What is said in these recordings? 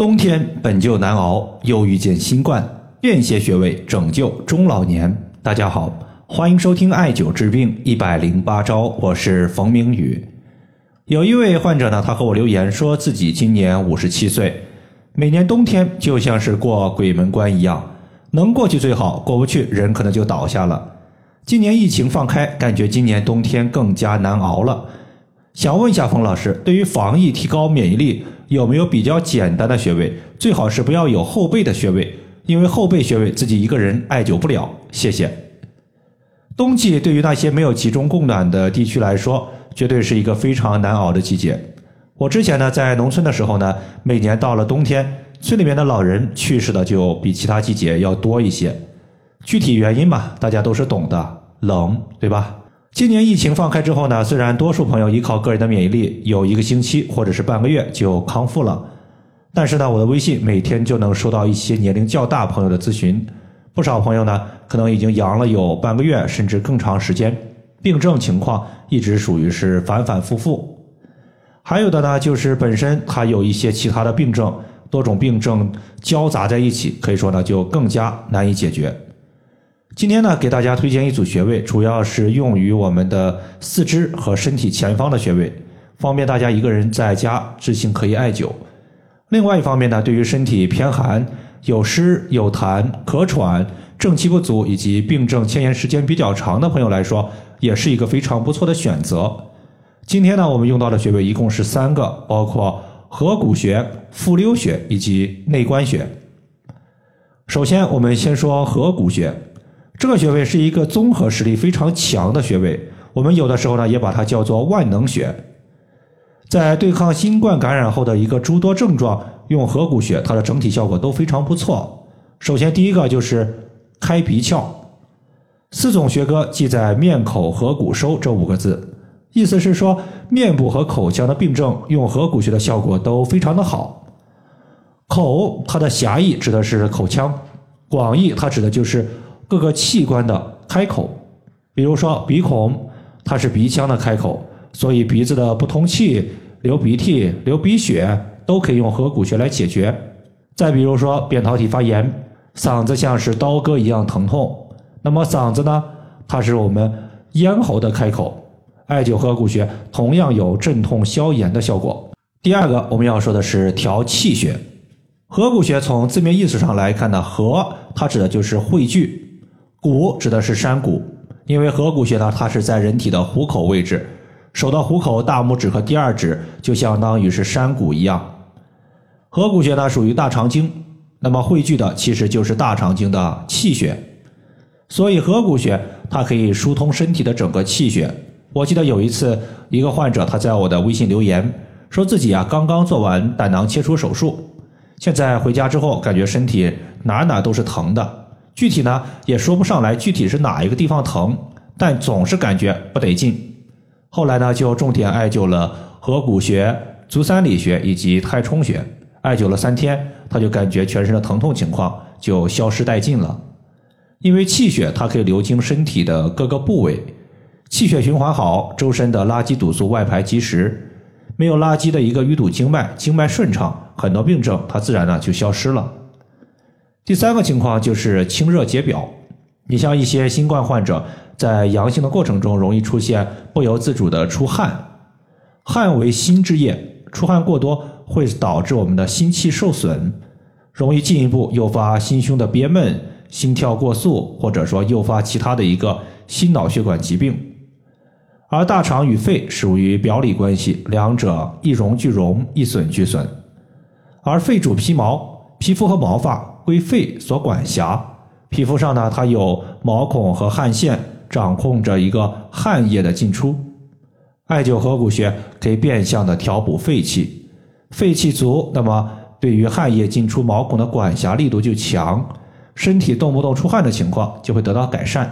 冬天本就难熬，又遇见新冠，便携穴位拯救中老年。大家好，欢迎收听艾灸治病一百零八招，我是冯明宇。有一位患者呢，他和我留言说自己今年五十七岁，每年冬天就像是过鬼门关一样，能过去最好，过不去人可能就倒下了。今年疫情放开，感觉今年冬天更加难熬了。想问一下冯老师，对于防疫提高免疫力，有没有比较简单的穴位？最好是不要有后背的穴位，因为后背穴位自己一个人艾灸不了。谢谢。冬季对于那些没有集中供暖的地区来说，绝对是一个非常难熬的季节。我之前呢在农村的时候呢，每年到了冬天，村里面的老人去世的就比其他季节要多一些。具体原因嘛，大家都是懂的，冷，对吧？今年疫情放开之后呢，虽然多数朋友依靠个人的免疫力，有一个星期或者是半个月就康复了，但是呢，我的微信每天就能收到一些年龄较大朋友的咨询，不少朋友呢可能已经阳了有半个月甚至更长时间，病症情况一直属于是反反复复，还有的呢就是本身他有一些其他的病症，多种病症交杂在一起，可以说呢就更加难以解决。今天呢，给大家推荐一组穴位，主要是用于我们的四肢和身体前方的穴位，方便大家一个人在家自行可以艾灸。另外一方面呢，对于身体偏寒、有湿有痰、咳喘、正气不足以及病症牵延时间比较长的朋友来说，也是一个非常不错的选择。今天呢，我们用到的穴位一共是三个，包括合谷穴、复溜穴以及内关穴。首先，我们先说合谷穴。这个穴位是一个综合实力非常强的穴位，我们有的时候呢也把它叫做万能穴。在对抗新冠感染后的一个诸多症状，用合谷穴，它的整体效果都非常不错。首先第一个就是开鼻窍，四种学科记载面口合谷收这五个字，意思是说面部和口腔的病症用合谷穴的效果都非常的好。口它的狭义指的是口腔，广义它指的就是。各个器官的开口，比如说鼻孔，它是鼻腔的开口，所以鼻子的不通气、流鼻涕、流鼻血都可以用合谷穴来解决。再比如说扁桃体发炎，嗓子像是刀割一样疼痛，那么嗓子呢，它是我们咽喉的开口，艾灸合谷穴同样有镇痛消炎的效果。第二个我们要说的是调气血，合谷穴从字面意思上来看呢，合它指的就是汇聚。谷指的是山谷，因为合谷穴呢，它是在人体的虎口位置，手的虎口大拇指和第二指就相当于是山谷一样。合谷穴呢属于大肠经，那么汇聚的其实就是大肠经的气血，所以合谷穴它可以疏通身体的整个气血。我记得有一次一个患者他在我的微信留言，说自己啊刚刚做完胆囊切除手术，现在回家之后感觉身体哪哪都是疼的。具体呢也说不上来，具体是哪一个地方疼，但总是感觉不得劲。后来呢就重点艾灸了合谷穴、足三里穴以及太冲穴，艾灸了三天，他就感觉全身的疼痛情况就消失殆尽了。因为气血它可以流经身体的各个部位，气血循环好，周身的垃圾毒素外排及时，没有垃圾的一个淤堵经脉，经脉顺畅，很多病症它自然呢就消失了。第三个情况就是清热解表。你像一些新冠患者在阳性的过程中，容易出现不由自主的出汗，汗为心之液，出汗过多会导致我们的心气受损，容易进一步诱发心胸的憋闷、心跳过速，或者说诱发其他的一个心脑血管疾病。而大肠与肺属于表里关系，两者一荣俱荣，一损俱损。而肺主皮毛，皮肤和毛发。归肺所管辖，皮肤上呢，它有毛孔和汗腺，掌控着一个汗液的进出。艾灸合谷穴可以变相的调补肺气，肺气足，那么对于汗液进出毛孔的管辖力度就强，身体动不动出汗的情况就会得到改善。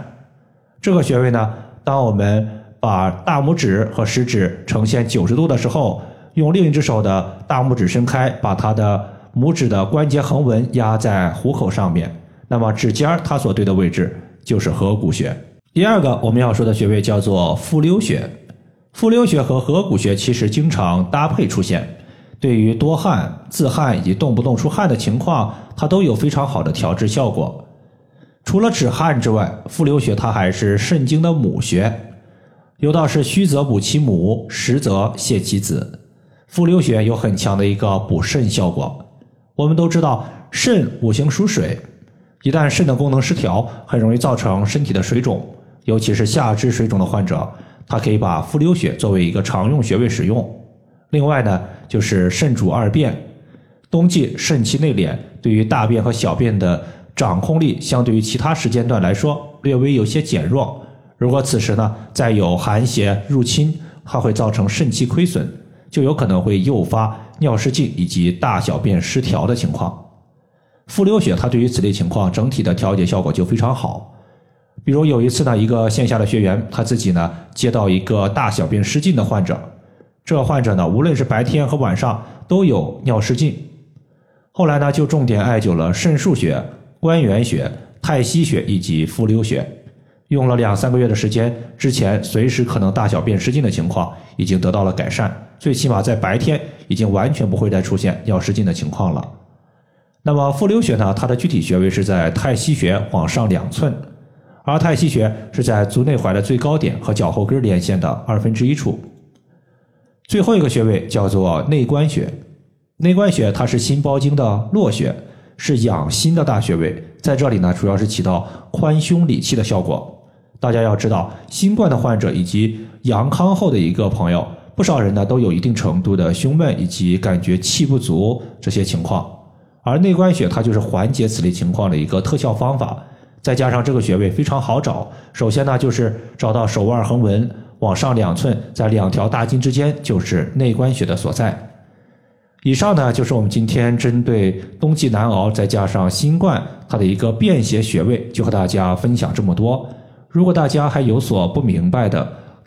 这个穴位呢，当我们把大拇指和食指呈现九十度的时候，用另一只手的大拇指伸开，把它的。拇指的关节横纹压在虎口上面，那么指尖儿它所对的位置就是合谷穴。第二个我们要说的穴位叫做复溜穴，复溜穴和合谷穴其实经常搭配出现。对于多汗、自汗以及动不动出汗的情况，它都有非常好的调治效果。除了止汗之外，复溜穴它还是肾经的母穴。有道是虚则补其母，实则泻其子。复溜穴有很强的一个补肾效果。我们都知道，肾五行属水，一旦肾的功能失调，很容易造成身体的水肿，尤其是下肢水肿的患者，他可以把复流穴作为一个常用穴位使用。另外呢，就是肾主二便，冬季肾气内敛，对于大便和小便的掌控力，相对于其他时间段来说，略微有些减弱。如果此时呢，再有寒邪入侵，它会造成肾气亏损，就有可能会诱发尿失禁以及大小便失调的情况。复流血它对于此类情况整体的调节效果就非常好。比如有一次呢，一个线下的学员他自己呢接到一个大小便失禁的患者，这患者呢无论是白天和晚上都有尿失禁，后来呢就重点艾灸了肾腧穴、关元穴、太溪穴以及复流穴。用了两三个月的时间，之前随时可能大小便失禁的情况已经得到了改善，最起码在白天已经完全不会再出现尿失禁的情况了。那么复流穴呢？它的具体穴位是在太溪穴往上两寸，而太溪穴是在足内踝的最高点和脚后跟连线的二分之一处。最后一个穴位叫做内关穴，内关穴它是心包经的络穴，是养心的大穴位，在这里呢主要是起到宽胸理气的效果。大家要知道，新冠的患者以及阳康后的一个朋友，不少人呢都有一定程度的胸闷以及感觉气不足这些情况，而内关穴它就是缓解此类情况的一个特效方法。再加上这个穴位非常好找，首先呢就是找到手腕横纹往上两寸，在两条大筋之间就是内关穴的所在。以上呢就是我们今天针对冬季难熬再加上新冠它的一个便携穴位，就和大家分享这么多。如果大家还有所不明白的，